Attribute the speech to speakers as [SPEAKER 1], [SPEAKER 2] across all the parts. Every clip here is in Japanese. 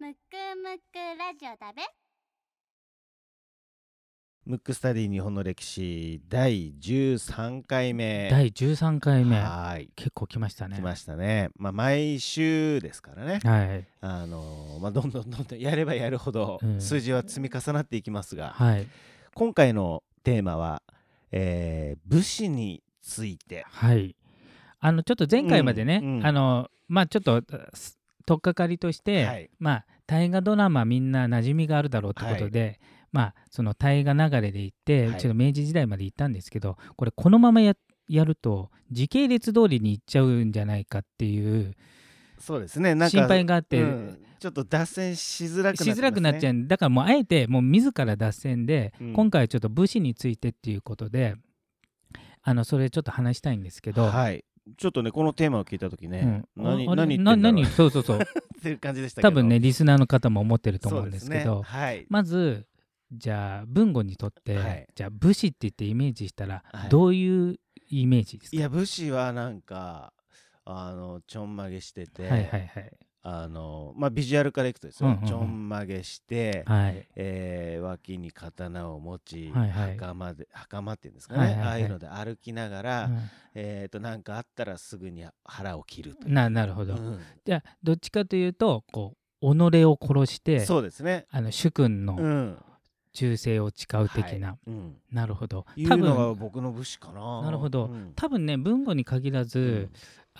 [SPEAKER 1] むくむくラジオだべ。
[SPEAKER 2] ムックスタディ日本の歴史第13回目。
[SPEAKER 3] 第13回目。
[SPEAKER 2] はい。
[SPEAKER 3] 結構来ましたね。
[SPEAKER 2] 来ましたね。まあ毎週ですからね。
[SPEAKER 3] はい。
[SPEAKER 2] あのーまあどんどんどんどんやればやるほど
[SPEAKER 3] うん
[SPEAKER 2] 数字は積み重なっていきますが、
[SPEAKER 3] はい。
[SPEAKER 2] 今回のテーマは、えー武士について。
[SPEAKER 3] はい。あのちょっと前回までね、
[SPEAKER 2] うんうん。
[SPEAKER 3] あのまあちょっとす取っかかりとして、
[SPEAKER 2] はい。
[SPEAKER 3] まあ大河ドラマみんな馴染みがあるだろうってことで、まあその大河流れで行って、
[SPEAKER 2] はい。
[SPEAKER 3] ちょっと明治時代まで行ったんですけどこれこのままややると時系列通りに行っちゃうんじゃないかっていう
[SPEAKER 2] そうですね。
[SPEAKER 3] 心配があって、
[SPEAKER 2] うん。ちょっと脱線しづらくなっね、
[SPEAKER 3] しづらくなっちゃうんだからもうあえてもう自ら脱線で、
[SPEAKER 2] うん。
[SPEAKER 3] 今回はちょっと武士についてっていうことであのそれちょっと話したいんですけど、
[SPEAKER 2] はいちょっとねこのテーマを聞いた時ね、
[SPEAKER 3] うん。
[SPEAKER 2] 何何言ってんだろう。
[SPEAKER 3] な何？そうそうそう。
[SPEAKER 2] っていう感じでしたけど。
[SPEAKER 3] 多分ねリスナーの方も思ってると思うんですけど
[SPEAKER 2] ね。はい、
[SPEAKER 3] まずじゃあ文語にとって、
[SPEAKER 2] はい。
[SPEAKER 3] じゃあ武士って言ってイメージしたら、
[SPEAKER 2] はい。
[SPEAKER 3] どういうイメージですか？
[SPEAKER 2] いや武士はなんかあのちょんまげしてて、
[SPEAKER 3] はいはいはい
[SPEAKER 2] あのまあビジュアルからいくとですよ、
[SPEAKER 3] うんうんうん。
[SPEAKER 2] ちょんまげして、
[SPEAKER 3] はい。
[SPEAKER 2] えー脇に刀を持ち、
[SPEAKER 3] はいはい。
[SPEAKER 2] 袴で袴っていうんですかね、
[SPEAKER 3] はいはいはい。
[SPEAKER 2] ああいうので歩きながら、
[SPEAKER 3] う
[SPEAKER 2] えー、となんかあったらすぐに腹を切る。
[SPEAKER 3] ななるほど、
[SPEAKER 2] うん。
[SPEAKER 3] じゃあどっちかというとこう己を殺して
[SPEAKER 2] そうですね。
[SPEAKER 3] あの主君の
[SPEAKER 2] うん、
[SPEAKER 3] 忠誠を誓う的な、
[SPEAKER 2] はい。うん、
[SPEAKER 3] なるほど。多
[SPEAKER 2] のが
[SPEAKER 3] 分
[SPEAKER 2] 僕の武士かな。
[SPEAKER 3] なるほど。
[SPEAKER 2] うん。
[SPEAKER 3] 多分ね文語に限らず、
[SPEAKER 2] うん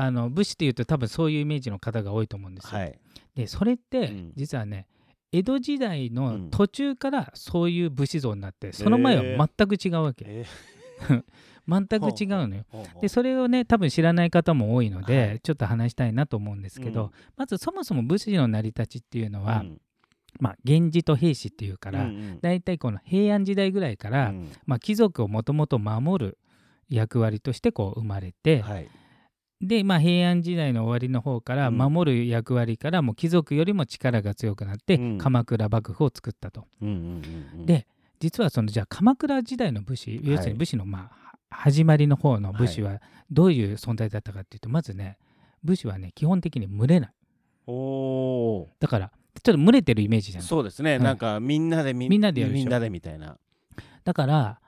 [SPEAKER 3] あの武士っていうと多分そういうイメージの方が多いと思うんですよ。
[SPEAKER 2] はい。
[SPEAKER 3] でそれって、
[SPEAKER 2] うん。
[SPEAKER 3] 実はね江戸時代
[SPEAKER 2] う
[SPEAKER 3] の
[SPEAKER 2] ん。
[SPEAKER 3] 途中からそういう武士像になって、その前は全く違うわけ、
[SPEAKER 2] え
[SPEAKER 3] 全く違うのよ。でそれをね多分知らない方も多いので、
[SPEAKER 2] はい。
[SPEAKER 3] ちょっと話したいなと思うんですけど、
[SPEAKER 2] うん。
[SPEAKER 3] まずそもそも武士の成り立ちっていうのは、
[SPEAKER 2] うん。
[SPEAKER 3] まあ源氏と平氏っていうから、
[SPEAKER 2] うんうん
[SPEAKER 3] だいたいこの平安時代ぐらいから、
[SPEAKER 2] うん。
[SPEAKER 3] まあ、貴族をもともと守る役割としてこう生まれて、
[SPEAKER 2] はい。
[SPEAKER 3] で、まあ、平安時代の終わりの方から
[SPEAKER 2] うん。
[SPEAKER 3] 守る役割からもう貴族よりも力が強くなって、
[SPEAKER 2] うん。
[SPEAKER 3] 鎌倉幕府を作ったと。で実はそのじゃあ鎌倉時代の武士要するに武士のまあは始まりの方の武士はどういう存在だったかっていうとまずね武士はね基本的に群れない。
[SPEAKER 2] おお
[SPEAKER 3] だからちょっと群れてるイメージじゃ
[SPEAKER 2] ー。
[SPEAKER 3] ない。
[SPEAKER 2] そうですね。
[SPEAKER 3] うん
[SPEAKER 2] なんかみんなでみ
[SPEAKER 3] みんなで
[SPEAKER 2] みんなでみたいな。
[SPEAKER 3] だから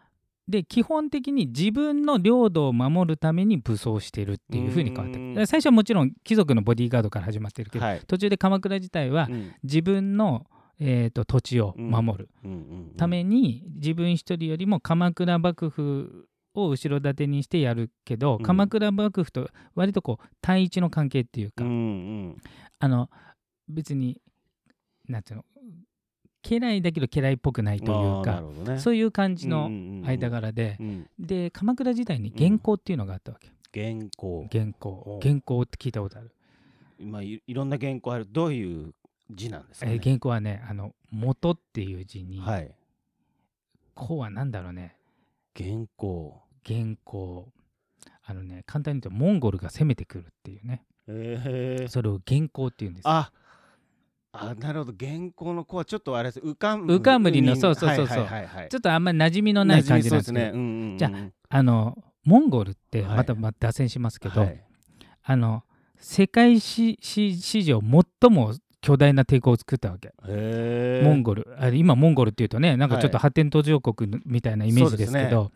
[SPEAKER 3] で基本的に自分の領土を守るために武装してるっていうふうに変わって最初はもちろん貴族のボディーガードから始まってるけど、
[SPEAKER 2] はい。
[SPEAKER 3] 途中で鎌倉自体は
[SPEAKER 2] うん。
[SPEAKER 3] 自分の、えー、と土地を守る
[SPEAKER 2] うんうんうん。
[SPEAKER 3] ために自分一人よりも鎌倉幕府を後ろ盾にしてやるけど、
[SPEAKER 2] うん。
[SPEAKER 3] 鎌倉幕府と割とこう対一の関係っていうか、
[SPEAKER 2] うんうん。
[SPEAKER 3] あの別になんていうの家来だけど家来っぽくないというか
[SPEAKER 2] ね。
[SPEAKER 3] そういう感じの間
[SPEAKER 2] が
[SPEAKER 3] 柄で、
[SPEAKER 2] うん。
[SPEAKER 3] で鎌倉時代に元寇っていうのがあったわけ、
[SPEAKER 2] 原稿。
[SPEAKER 3] 元
[SPEAKER 2] お
[SPEAKER 3] 寇元寇って聞いたことある、
[SPEAKER 2] 今いいろんな原稿ある。どういう字なんですかね？
[SPEAKER 3] えー元寇はねあの元っていう字に、
[SPEAKER 2] はい。
[SPEAKER 3] 寇は何だろうね。
[SPEAKER 2] 原稿。
[SPEAKER 3] 元寇あのね簡単に言うとモンゴルが攻めてくるっていうね。
[SPEAKER 2] えー、
[SPEAKER 3] それを元寇っていうんですよ。
[SPEAKER 2] ああなるほど。原稿の子はちょっとあれです。浮かん
[SPEAKER 3] 浮かんむりのそうそうそうそう。
[SPEAKER 2] はいはいはいはい。
[SPEAKER 3] ちょっとあんまり馴染みのない感じなんです
[SPEAKER 2] ね。うんうんうん
[SPEAKER 3] じゃあのモンゴルって
[SPEAKER 2] はい。
[SPEAKER 3] またまあ脱線しますけど、
[SPEAKER 2] はい。
[SPEAKER 3] あの世界史史史上最も巨大な帝国を作ったわけ、モンゴル。あ今モンゴルっていうとねなんかちょっと
[SPEAKER 2] はい。
[SPEAKER 3] 発展途上国みたいなイメージですけ
[SPEAKER 2] そう
[SPEAKER 3] ど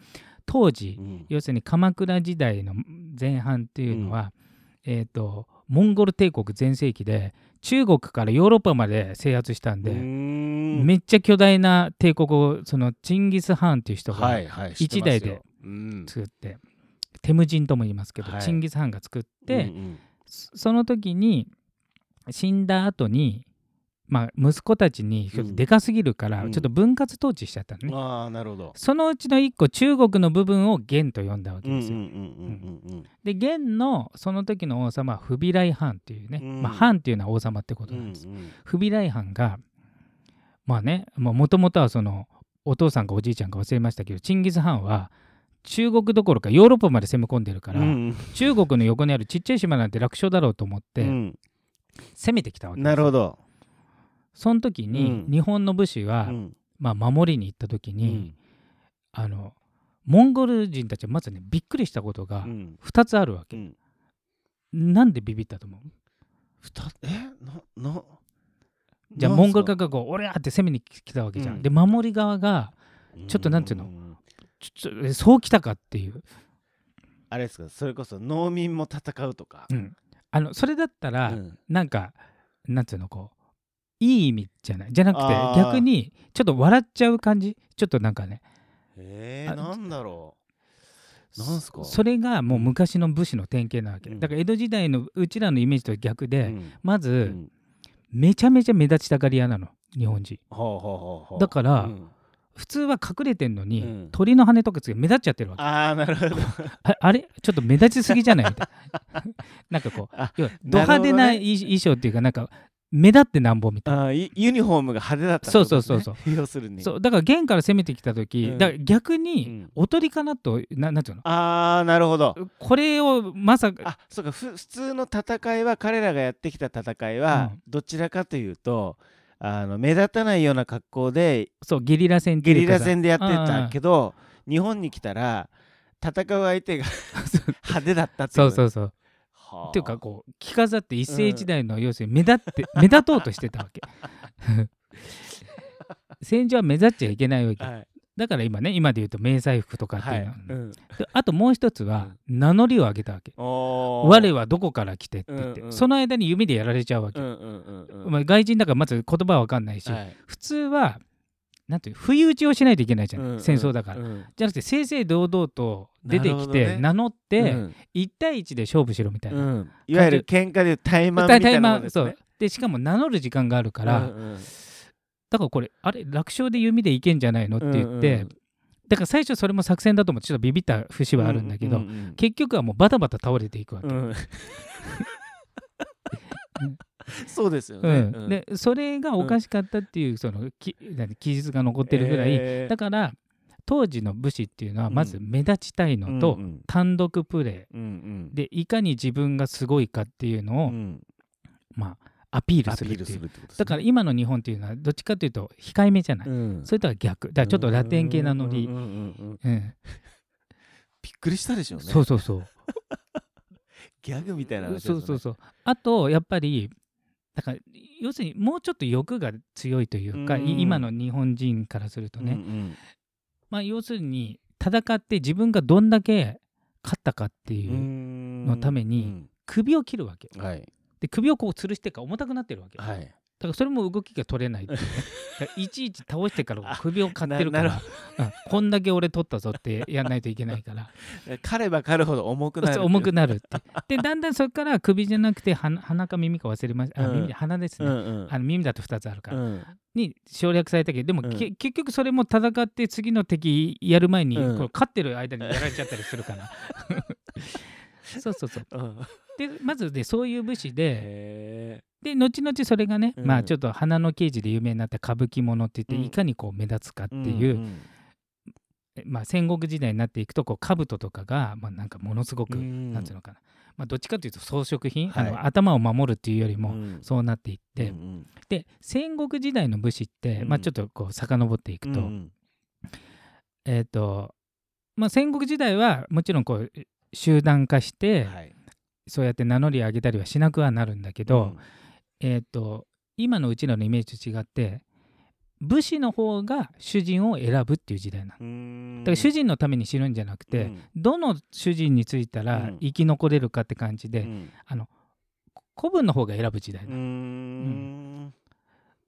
[SPEAKER 3] 当時
[SPEAKER 2] うん。
[SPEAKER 3] 要するに鎌倉時代の前半っていうのは、えー、とモンゴル帝国全盛期で中国からヨーロッパまで制圧したんで、
[SPEAKER 2] め
[SPEAKER 3] めっちゃ巨大な帝国をそのチンギス・ハーンっていう人が一代で
[SPEAKER 2] うん。
[SPEAKER 3] 作って、テムジンとも言いますけど、
[SPEAKER 2] はい。
[SPEAKER 3] チンギス・ハーンが作って、その時に死んだ後にまあ息子たちにちょっとでかすぎるから、
[SPEAKER 2] うん。
[SPEAKER 3] ちょっと分割統治しちゃったのね、
[SPEAKER 2] うんああなるほど。
[SPEAKER 3] そのうちの一個中国の部分を元と呼んだわけですよ、
[SPEAKER 2] うんうんうんうん
[SPEAKER 3] で元のその時の王様はフビライ・ハンっていうね、
[SPEAKER 2] うん。
[SPEAKER 3] まあ、ハンっていうのは王様ってこと
[SPEAKER 2] うんうん
[SPEAKER 3] なん。です、フビライ・ハンがまあねもともとはそのお父さんかおじいちゃんか忘れましたけどチンギス・ハンは中国どころかヨーロッパまで攻め込んでるから、
[SPEAKER 2] うん。
[SPEAKER 3] 中国の横にあるちっちゃい島なんて楽勝だろうと思って
[SPEAKER 2] うん。
[SPEAKER 3] 攻めてきたわけです
[SPEAKER 2] なるほど
[SPEAKER 3] その時に
[SPEAKER 2] うん。
[SPEAKER 3] 日本の武士は、
[SPEAKER 2] うん。
[SPEAKER 3] まあ、守りに行った時に、
[SPEAKER 2] うん。
[SPEAKER 3] あのモンゴル人たちはまずねびっくりしたことが
[SPEAKER 2] うん。
[SPEAKER 3] 2つあるわけ、
[SPEAKER 2] うん。
[SPEAKER 3] なんでビビったと思う？
[SPEAKER 2] え？なな
[SPEAKER 3] じゃあモンゴル側がこう俺やって攻めに来たわけじゃん、
[SPEAKER 2] うん。
[SPEAKER 3] で守り側がちょっとなんていうの？
[SPEAKER 2] ん
[SPEAKER 3] ちょそう来たかっていう、
[SPEAKER 2] あれですか？それこそ農民も戦うとか。
[SPEAKER 3] うん。あのそれだったら、
[SPEAKER 2] うん。
[SPEAKER 3] なんかなんていうのこういい意味じゃない？じゃなくて逆にちょっと笑っちゃう感じ？ちょっとなんかね。あ
[SPEAKER 2] えーなんだろう。なんすか？
[SPEAKER 3] それがもう昔の武士の典型なわけ、
[SPEAKER 2] うん。
[SPEAKER 3] だから江戸時代のうちらのイメージと逆で、
[SPEAKER 2] うん。
[SPEAKER 3] まず、
[SPEAKER 2] うん。
[SPEAKER 3] めちゃめちゃ目立ちたがり屋なの日本人。
[SPEAKER 2] ほうほうほうほう
[SPEAKER 3] だから
[SPEAKER 2] うん。
[SPEAKER 3] 普通は隠れてんのに、
[SPEAKER 2] うん。
[SPEAKER 3] 鳥の羽とかつけて目立っちゃってるわけ。
[SPEAKER 2] ああなるほど。
[SPEAKER 3] あ あれ？ちょっと目立ちすぎじゃない？みたいな。なんかこう
[SPEAKER 2] あ
[SPEAKER 3] 要はド派手な衣装っていうかなんか目立ってなんぼみたいな。
[SPEAKER 2] あユニフォームが派手だったって
[SPEAKER 3] そうそうそう
[SPEAKER 2] ですね要するに。
[SPEAKER 3] そうだから元から攻めてきた時、
[SPEAKER 2] うん。
[SPEAKER 3] だから逆
[SPEAKER 2] う
[SPEAKER 3] に
[SPEAKER 2] ん。
[SPEAKER 3] おとりかなとななんていうの？
[SPEAKER 2] ああなるほど。
[SPEAKER 3] これをまさか
[SPEAKER 2] あそうかふ普通の戦いは彼らがやってきた戦いは、
[SPEAKER 3] うん。
[SPEAKER 2] どちらかというとあの目立たないような格好で
[SPEAKER 3] そうゲリラ戦
[SPEAKER 2] ゲリラ戦でやってたけど日本に来たら戦う相手が 派手だったって
[SPEAKER 3] そう
[SPEAKER 2] こと
[SPEAKER 3] そうそう
[SPEAKER 2] はあ。
[SPEAKER 3] っていうかこう着飾って一世一代の要するに目立って目立とうとしてたわけ。戦場は目立っちゃいけないわけ。
[SPEAKER 2] はい。
[SPEAKER 3] だから今ね今で言うと迷彩服とかって
[SPEAKER 2] はいいう
[SPEAKER 3] の、
[SPEAKER 2] うん。
[SPEAKER 3] であともう一つは名乗りを上げたわけ。我はどこから来てって言って、
[SPEAKER 2] うんうん。
[SPEAKER 3] その間に弓でやられちゃうわけ、
[SPEAKER 2] うんうんうんうん。
[SPEAKER 3] まあ、外人だからまず言葉は分かんないし、
[SPEAKER 2] はい。
[SPEAKER 3] 普通はなんていう不意打ちをしないといけないじゃない、
[SPEAKER 2] うんうん
[SPEAKER 3] 戦争だから、
[SPEAKER 2] うん。
[SPEAKER 3] じゃなくて正々堂々と出てきて、名乗って、
[SPEAKER 2] うん。
[SPEAKER 3] 1対1で勝負しろみたいな、
[SPEAKER 2] うん。いわゆる喧嘩でいう怠慢みたいなですね。
[SPEAKER 3] そう。でしかも名乗る時間があるから、
[SPEAKER 2] うんうん。
[SPEAKER 3] だからこれあれ楽勝で弓でいけんじゃないのって言って、
[SPEAKER 2] うんうん。
[SPEAKER 3] だから最初それも作戦だと思ってちょっとビビった節はあるんだけど、結局はもうバタバタ倒れていくわけ、
[SPEAKER 2] うん そうですよ
[SPEAKER 3] う
[SPEAKER 2] ね。
[SPEAKER 3] ん。でそれがおかしかったっていうそのき何記述が残ってるぐらい、
[SPEAKER 2] えー。
[SPEAKER 3] だから当時の武士っていうのはまず目立ちたいのと、単独プレーでいかに自分がすごいかっていうのを、
[SPEAKER 2] うん。
[SPEAKER 3] まあ、アピール
[SPEAKER 2] す
[SPEAKER 3] するっていう
[SPEAKER 2] ね。
[SPEAKER 3] だから今の日本っていうのはどっちかというと控えめじゃない、
[SPEAKER 2] うん。
[SPEAKER 3] それとは逆。だからちょっとラテン系なノリ、
[SPEAKER 2] びっくりしたでしょうね。
[SPEAKER 3] そうそうそう。
[SPEAKER 2] ギャグみたいなね。
[SPEAKER 3] そうそうそう。あとやっぱりだから要するにもうちょっと欲が強いというか、
[SPEAKER 2] うん。
[SPEAKER 3] い今の日本人からするとね、
[SPEAKER 2] うん
[SPEAKER 3] まあ要するに戦って自分がどんだけ勝ったかって
[SPEAKER 2] うん
[SPEAKER 3] いうう、
[SPEAKER 2] ん。
[SPEAKER 3] のために首を切るわけ
[SPEAKER 2] うんはい。
[SPEAKER 3] で首をこう吊るしてから重たくなってるわけ、
[SPEAKER 2] はい
[SPEAKER 3] だからそれも動きが取れないいうね。いちいち倒してから首を買ってるから、うん。こんだけ俺取ったぞってやらないといけないから。
[SPEAKER 2] 狩れば狩るほど重くなる。
[SPEAKER 3] 重くなるって。でだんだんそこから首じゃなくて鼻鼻か耳か忘れましたあ
[SPEAKER 2] うん。
[SPEAKER 3] 耳鼻ですね、
[SPEAKER 2] うんうん。
[SPEAKER 3] あの耳だと2つあるから、
[SPEAKER 2] うん。
[SPEAKER 3] に省略されたけどでも、結局それも戦って次の敵やる前に、
[SPEAKER 2] うん。
[SPEAKER 3] これ勝ってる間にやられちゃったりするから。そうそうそう。
[SPEAKER 2] うん
[SPEAKER 3] でまずでそういう武士で
[SPEAKER 2] へ
[SPEAKER 3] で後々それがね、
[SPEAKER 2] うん。
[SPEAKER 3] まあちょっと花の刑事で有名になった歌舞伎ものって言って、
[SPEAKER 2] うん。
[SPEAKER 3] いかにこう目立つかって
[SPEAKER 2] ー
[SPEAKER 3] いう、
[SPEAKER 2] ん
[SPEAKER 3] まあ、戦国時代になっていくとこう兜とかが、まあ、なんかものすごく、ていうのかな、まあ、どっちかというと装飾品、
[SPEAKER 2] はい。
[SPEAKER 3] あの頭を守るっていうよりも、
[SPEAKER 2] うん。
[SPEAKER 3] そうなっていって、
[SPEAKER 2] うん
[SPEAKER 3] で戦国時代の武士って、
[SPEAKER 2] うん。
[SPEAKER 3] まあ、ちょっとこう遡っていくと、
[SPEAKER 2] うん
[SPEAKER 3] えっ、と、まあ、戦国時代はもちろんこう集団化して、
[SPEAKER 2] はい
[SPEAKER 3] そうやって名乗り上げたりはしなくはなるんだけど、えっ、と今のうちらのイメージと違って武士の方が主人を選ぶっていう時代なの。
[SPEAKER 2] うん。
[SPEAKER 3] だから主人のために死ぬんじゃなくて、
[SPEAKER 2] うん。
[SPEAKER 3] どの主人についたら
[SPEAKER 2] うん。
[SPEAKER 3] 生き残れるかって感じで、
[SPEAKER 2] うん。
[SPEAKER 3] あの古文の方が選ぶ時代なの。
[SPEAKER 2] ん。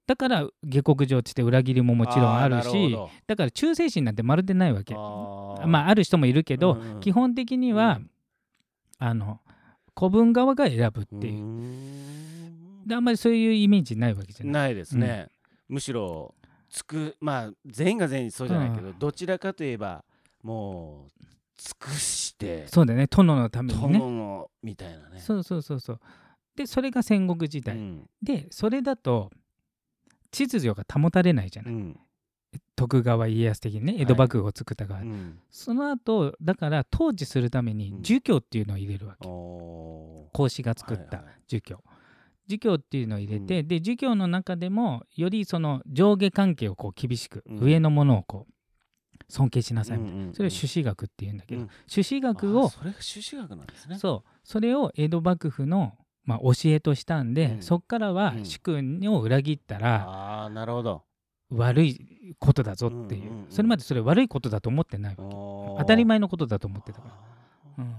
[SPEAKER 3] だから下克上って裏切りももちろんあるし
[SPEAKER 2] ほ
[SPEAKER 3] だから忠誠心なんてまるでないわけ。まあある人もいるけど、
[SPEAKER 2] うんうん。
[SPEAKER 3] 基本的には、あの古文側が選ぶっていう、
[SPEAKER 2] ーん
[SPEAKER 3] であんまりそういうイメージないわけじゃない
[SPEAKER 2] ないですね、むしろつくまあ全員が全員そうじゃないけど、
[SPEAKER 3] う
[SPEAKER 2] どちらかといえばもう尽くして
[SPEAKER 3] そうだね殿のためにね
[SPEAKER 2] 殿のみたいなね
[SPEAKER 3] そうそうそうそうでそれが戦国時代、
[SPEAKER 2] うん
[SPEAKER 3] でそれだと秩序が保たれないじゃない、
[SPEAKER 2] うん
[SPEAKER 3] 徳川家康的にね江戸幕府を作った側、
[SPEAKER 2] うん。
[SPEAKER 3] その後だから統治するために
[SPEAKER 2] うん。
[SPEAKER 3] 儒教っていうのを入れるわけ、
[SPEAKER 2] お
[SPEAKER 3] 孔子が作った
[SPEAKER 2] はいはい。
[SPEAKER 3] 儒教、儒教っていうのを入れて、で儒教の中でもよりその上下関係をこう厳しく、
[SPEAKER 2] うん。
[SPEAKER 3] 上のものをこう尊敬しなさいみたいな、
[SPEAKER 2] うんうんうん。
[SPEAKER 3] それを朱子学っていうんだけど、
[SPEAKER 2] うん。
[SPEAKER 3] 朱子学を
[SPEAKER 2] あそれが朱子学なんですね。
[SPEAKER 3] そう。それを江戸幕府の、まあ、教えとしたんで、
[SPEAKER 2] うん。
[SPEAKER 3] そっからは
[SPEAKER 2] うん。
[SPEAKER 3] 主君を裏切ったら
[SPEAKER 2] ああなるほど
[SPEAKER 3] 悪いことだぞっていう,、それまでそれ悪いことだと思ってないわけ。
[SPEAKER 2] 当
[SPEAKER 3] 当たり前のことだと思ってたから、うん。っ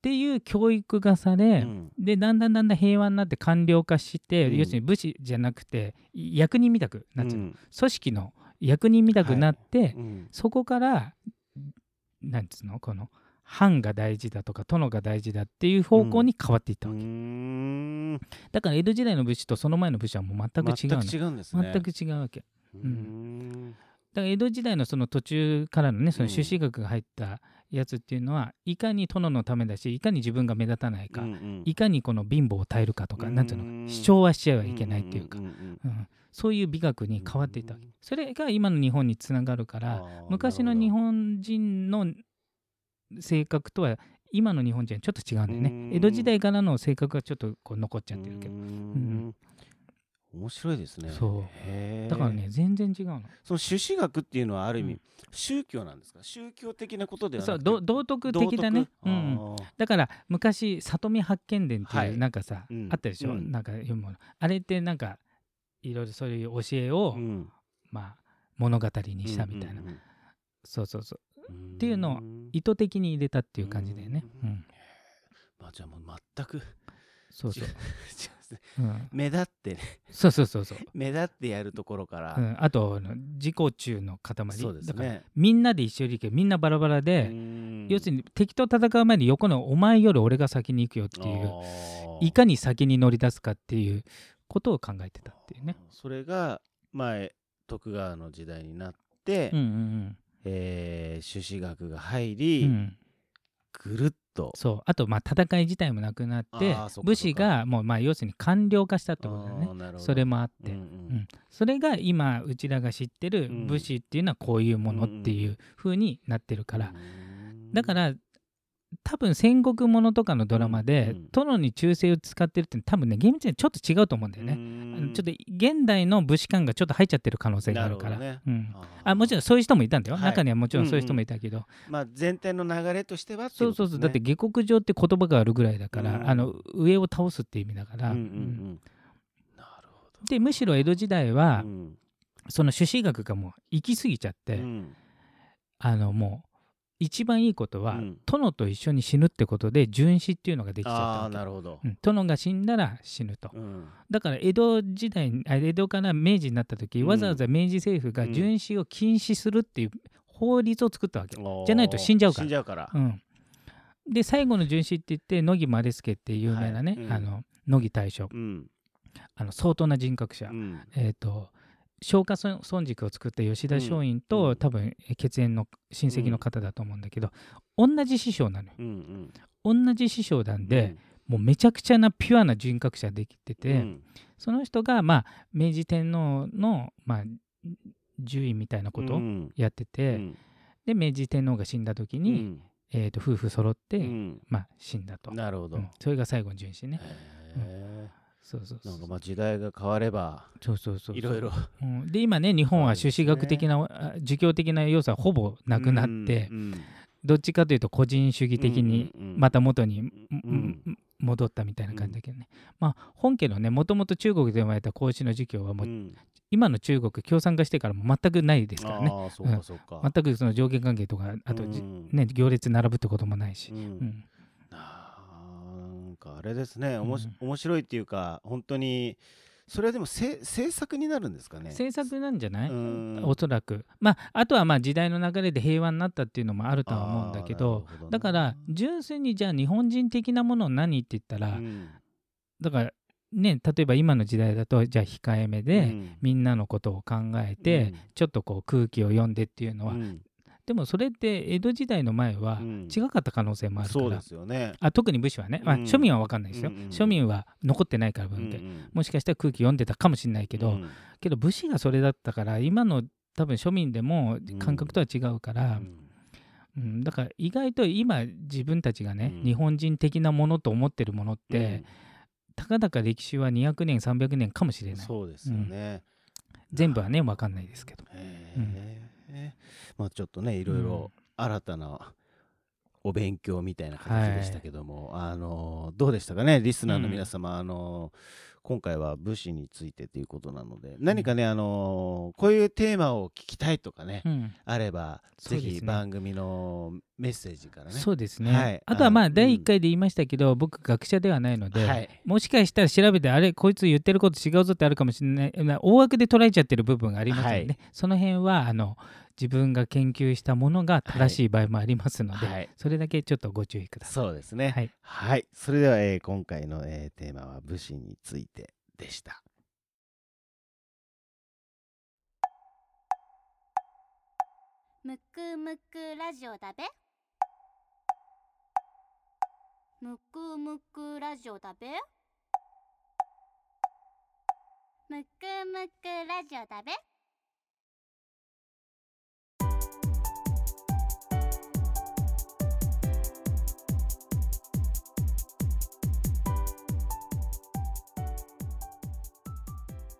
[SPEAKER 3] ていう教育がされ、
[SPEAKER 2] うん。
[SPEAKER 3] でだんだんだんだん平和になって官僚化して、
[SPEAKER 2] うん。
[SPEAKER 3] 要するに武士じゃなくて役人みたくなっちゃう、
[SPEAKER 2] うん。
[SPEAKER 3] 組織の役人みたくなって、
[SPEAKER 2] うん。
[SPEAKER 3] そこからなんつうの？この藩が大事だとか殿が大事だっていう方向に変わっていったわけ、
[SPEAKER 2] ん。
[SPEAKER 3] だから江戸時代の武士とその前の武士はもう全く違うの。
[SPEAKER 2] 全く違うんですね。
[SPEAKER 3] 全く違うわけ
[SPEAKER 2] うーん。
[SPEAKER 3] だから江戸時代のその途中からのねその
[SPEAKER 2] うん。
[SPEAKER 3] 朱子学が入ったやつっていうのは、いかに殿のためだしいかに自分が目立たないか、
[SPEAKER 2] うんうん。
[SPEAKER 3] いかにこの貧乏を耐えるかとか、
[SPEAKER 2] うん。
[SPEAKER 3] なんていうの主張はしちゃはいけないっていうか、
[SPEAKER 2] んんん
[SPEAKER 3] うんそういう美学に変わっていったわけ
[SPEAKER 2] うん。
[SPEAKER 3] それが今の日本につながるから昔の日本人の性格とは今の日本人はちょっと違うんだよね。
[SPEAKER 2] うん。
[SPEAKER 3] 江戸時代からの性格がちょっとこう残っちゃってるけど。
[SPEAKER 2] うーん面白いですね。
[SPEAKER 3] そう。だからね全然違うの。
[SPEAKER 2] その朱子学っていうのはある意味、
[SPEAKER 3] うん。
[SPEAKER 2] 宗教なんですか？宗教的なことでは
[SPEAKER 3] そうど道徳的だね。うんだから昔里見八犬伝っていう
[SPEAKER 2] はい。
[SPEAKER 3] なんかさ、
[SPEAKER 2] うん。
[SPEAKER 3] あったでしょ、
[SPEAKER 2] うん。
[SPEAKER 3] なんか読むもの。あれってなんかいろいろそういう教えを、
[SPEAKER 2] うん。
[SPEAKER 3] まあ物語にしたみたいな、
[SPEAKER 2] うんうん
[SPEAKER 3] そうそうそう。
[SPEAKER 2] うん。
[SPEAKER 3] っていうのを意図的に入れたっていう感じだよね。
[SPEAKER 2] う
[SPEAKER 3] うんん、
[SPEAKER 2] まあじゃあもう全く
[SPEAKER 3] そうそう
[SPEAKER 2] ますね。
[SPEAKER 3] うん、
[SPEAKER 2] 目立ってね。
[SPEAKER 3] そうそうそうそう、
[SPEAKER 2] 目立ってやるところから、
[SPEAKER 3] うん、あと自己中の塊。
[SPEAKER 2] そうです
[SPEAKER 3] だから
[SPEAKER 2] ね
[SPEAKER 3] みんなで一緒に行けみんなバラバラで、
[SPEAKER 2] うん。
[SPEAKER 3] 要するに敵と戦う前に横のお前より俺が先に行くよっていういかに先に乗り出すかっていうことを考えてたっていうね。
[SPEAKER 2] それが前徳川の時代になって、
[SPEAKER 3] うんうん
[SPEAKER 2] えー朱子学が入
[SPEAKER 3] うん
[SPEAKER 2] り、
[SPEAKER 3] うん、
[SPEAKER 2] ぐるっと。
[SPEAKER 3] そう。あとまあ戦い自体もなくなって武士がもうまあ要するに官僚化したってことだよね。それもあって、
[SPEAKER 2] うんう
[SPEAKER 3] うん。んそれが今うちらが知ってる
[SPEAKER 2] うん
[SPEAKER 3] 武士っていうのはこういうものっていう風になってるから、
[SPEAKER 2] うん。
[SPEAKER 3] だから多分戦国ものとかのドラマで、
[SPEAKER 2] うん
[SPEAKER 3] 殿に忠誠を使ってるって多分ね厳密にちょっと違うと思うんだよね、ちょっと現代の武士官がちょっと入っちゃってる可能性があるから。
[SPEAKER 2] あ
[SPEAKER 3] もちろんそういう人もいたんだよ、
[SPEAKER 2] はい。
[SPEAKER 3] 中にはもちろんそういう人もいたけど、
[SPEAKER 2] まあ全体の流れとしては
[SPEAKER 3] そうそうそう。だって下克上って言葉があるぐらいだから、
[SPEAKER 2] うん。
[SPEAKER 3] あの上を倒すって意味だから、でむしろ江戸時代は、
[SPEAKER 2] うん。
[SPEAKER 3] その朱子学がもう行き過ぎちゃって、
[SPEAKER 2] うん。
[SPEAKER 3] あのもう一番いいことは、
[SPEAKER 2] うん。
[SPEAKER 3] 殿と一緒に死ぬってことで殉死っていうのができちゃった
[SPEAKER 2] あなるほど。
[SPEAKER 3] うん。殿が死んだら死ぬと。
[SPEAKER 2] うん。
[SPEAKER 3] だから江戸時代江戸から明治になった時、
[SPEAKER 2] うん。
[SPEAKER 3] わざわざ明治政府が
[SPEAKER 2] うん。
[SPEAKER 3] 殉死を禁止するっていう法律を作ったわけ、じゃないと死んじゃうから。
[SPEAKER 2] 死んじゃうから。
[SPEAKER 3] うん、で最後の殉死って言って乃木丸助っていう有名なね、
[SPEAKER 2] はい。うん。
[SPEAKER 3] あの乃木大将。
[SPEAKER 2] うん。
[SPEAKER 3] あの相当な人格者、
[SPEAKER 2] うん。
[SPEAKER 3] えっ、と松下村村塾を作った吉田松陰と、
[SPEAKER 2] うん。
[SPEAKER 3] 多分え血縁の親戚の方だと思うんだけど、同じ師匠なのよ。
[SPEAKER 2] うんうん。
[SPEAKER 3] 同じ師匠なんで、もうめちゃくちゃなピュアな人格者できてて、
[SPEAKER 2] うん。
[SPEAKER 3] その人が、まあ、明治天皇の、まあ、獣医みたいなことを
[SPEAKER 2] うん。
[SPEAKER 3] やってて、
[SPEAKER 2] うん。
[SPEAKER 3] で明治天皇が死んだ時に、
[SPEAKER 2] うん。
[SPEAKER 3] えー、と夫婦揃って、
[SPEAKER 2] うん。
[SPEAKER 3] まあ、死んだと、
[SPEAKER 2] なるほど。
[SPEAKER 3] うん。それが最後の殉死ね。
[SPEAKER 2] へ
[SPEAKER 3] そうそうそう。
[SPEAKER 2] ーなんかまあ時代が変われば
[SPEAKER 3] そうそうそう
[SPEAKER 2] いろいろ。
[SPEAKER 3] うん。で今ね日本は朱子学的な、あ儒教的な要素はほぼなくなって、
[SPEAKER 2] うん
[SPEAKER 3] どっちかというと個人主義的に
[SPEAKER 2] うんうんうん。
[SPEAKER 3] また元に、
[SPEAKER 2] ん
[SPEAKER 3] うん。戻ったみたいな感じだけどね、まあ本家のねもともと中国で生まれた孔子の儒教はもう、
[SPEAKER 2] うん。
[SPEAKER 3] 今の中国共産化してからも全くないですからね。
[SPEAKER 2] ああそうかそうか。
[SPEAKER 3] 全くその上下関係とかあとね行列並ぶってこともないし、
[SPEAKER 2] うんかかあれですねおもし、
[SPEAKER 3] うん
[SPEAKER 2] 面白いっていうか本当にそれはでもせ制作になるんですかね？
[SPEAKER 3] 制作なんじゃない、
[SPEAKER 2] うん。
[SPEAKER 3] おそらく。まああとはまあ時代の流れで平和になったっていうのもあるとは思うんだけど
[SPEAKER 2] あーなるほど
[SPEAKER 3] だから純粋にじゃあ日本人的なもの何って言ったら、
[SPEAKER 2] うん。
[SPEAKER 3] だからね例えば今の時代だとじゃあ控えめで、
[SPEAKER 2] うん。
[SPEAKER 3] みんなのことを考えて、ちょっとこう空気を読んでっていうのは、
[SPEAKER 2] うん
[SPEAKER 3] でもそれって江戸時代の前は
[SPEAKER 2] うん。
[SPEAKER 3] 違かった可能性もあるから、
[SPEAKER 2] そうですよね。
[SPEAKER 3] あ特に武士はね、まあ、
[SPEAKER 2] うん。
[SPEAKER 3] 庶民は分かんないですよ、
[SPEAKER 2] うんうんうん。
[SPEAKER 3] 庶民は残ってないから文献、
[SPEAKER 2] うんうん。
[SPEAKER 3] もしかしたら空気読んでたかもしれないけど、
[SPEAKER 2] うん。
[SPEAKER 3] けど武士がそれだったから今の多分庶民でも感覚とは違うから、うん。だから意外と今自分たちがね、
[SPEAKER 2] うん。
[SPEAKER 3] 日本人的なものと思ってるものって、たかだか歴史は200年300年かもしれない。
[SPEAKER 2] そうですよね、
[SPEAKER 3] 全部はね分かんないですけど。
[SPEAKER 2] へえまあちょっとねいろいろ新たなお勉強みたいな形でしたけども、あのどうでしたかねリスナーの皆様、あの今回は武士についてということなので何かね、あのこういうテーマを聞きたいとかね、
[SPEAKER 3] うん。
[SPEAKER 2] あればぜひ番組のメッセージからね。
[SPEAKER 3] そうですね、
[SPEAKER 2] はい。
[SPEAKER 3] あとはまあ第1回で言いましたけど、僕学者ではないので、
[SPEAKER 2] はい。
[SPEAKER 3] もしかしたら調べてあれこいつ言ってること違うぞってあるかもしれない。な大枠で捉えちゃってる部分がありますので、
[SPEAKER 2] はい。
[SPEAKER 3] その辺はあの自分が研究したものが正しい場合もありますので、
[SPEAKER 2] はい。
[SPEAKER 3] それだけちょっとご注意くださ
[SPEAKER 2] そうですね。
[SPEAKER 3] い。はい、
[SPEAKER 2] はい、それでは、えー今回の、えーテーマは武士についてでした。
[SPEAKER 1] むくむくラジオだべむくむくラジオだべ？むくむくラジオだべ？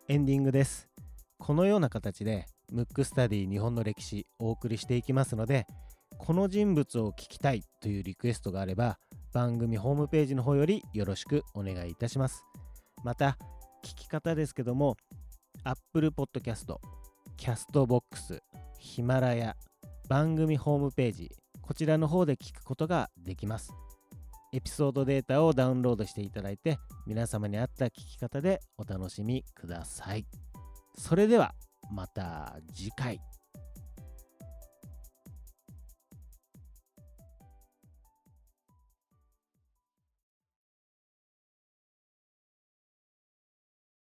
[SPEAKER 2] エンディングです。このような形でムックスタディ日本の歴史お送りしていきますので、この人物を聞きたいというリクエストがあれば、番組ホームページの方よりよろしくお願いいたします。また、聞き方ですけども、Apple Podcast、Castbox、ヒマラヤ、番組ホームページ、こちらの方で聞くことができます。エピソードデータをダウンロードしていただいて、皆様に合った聞き方でお楽しみください。それではまた次回。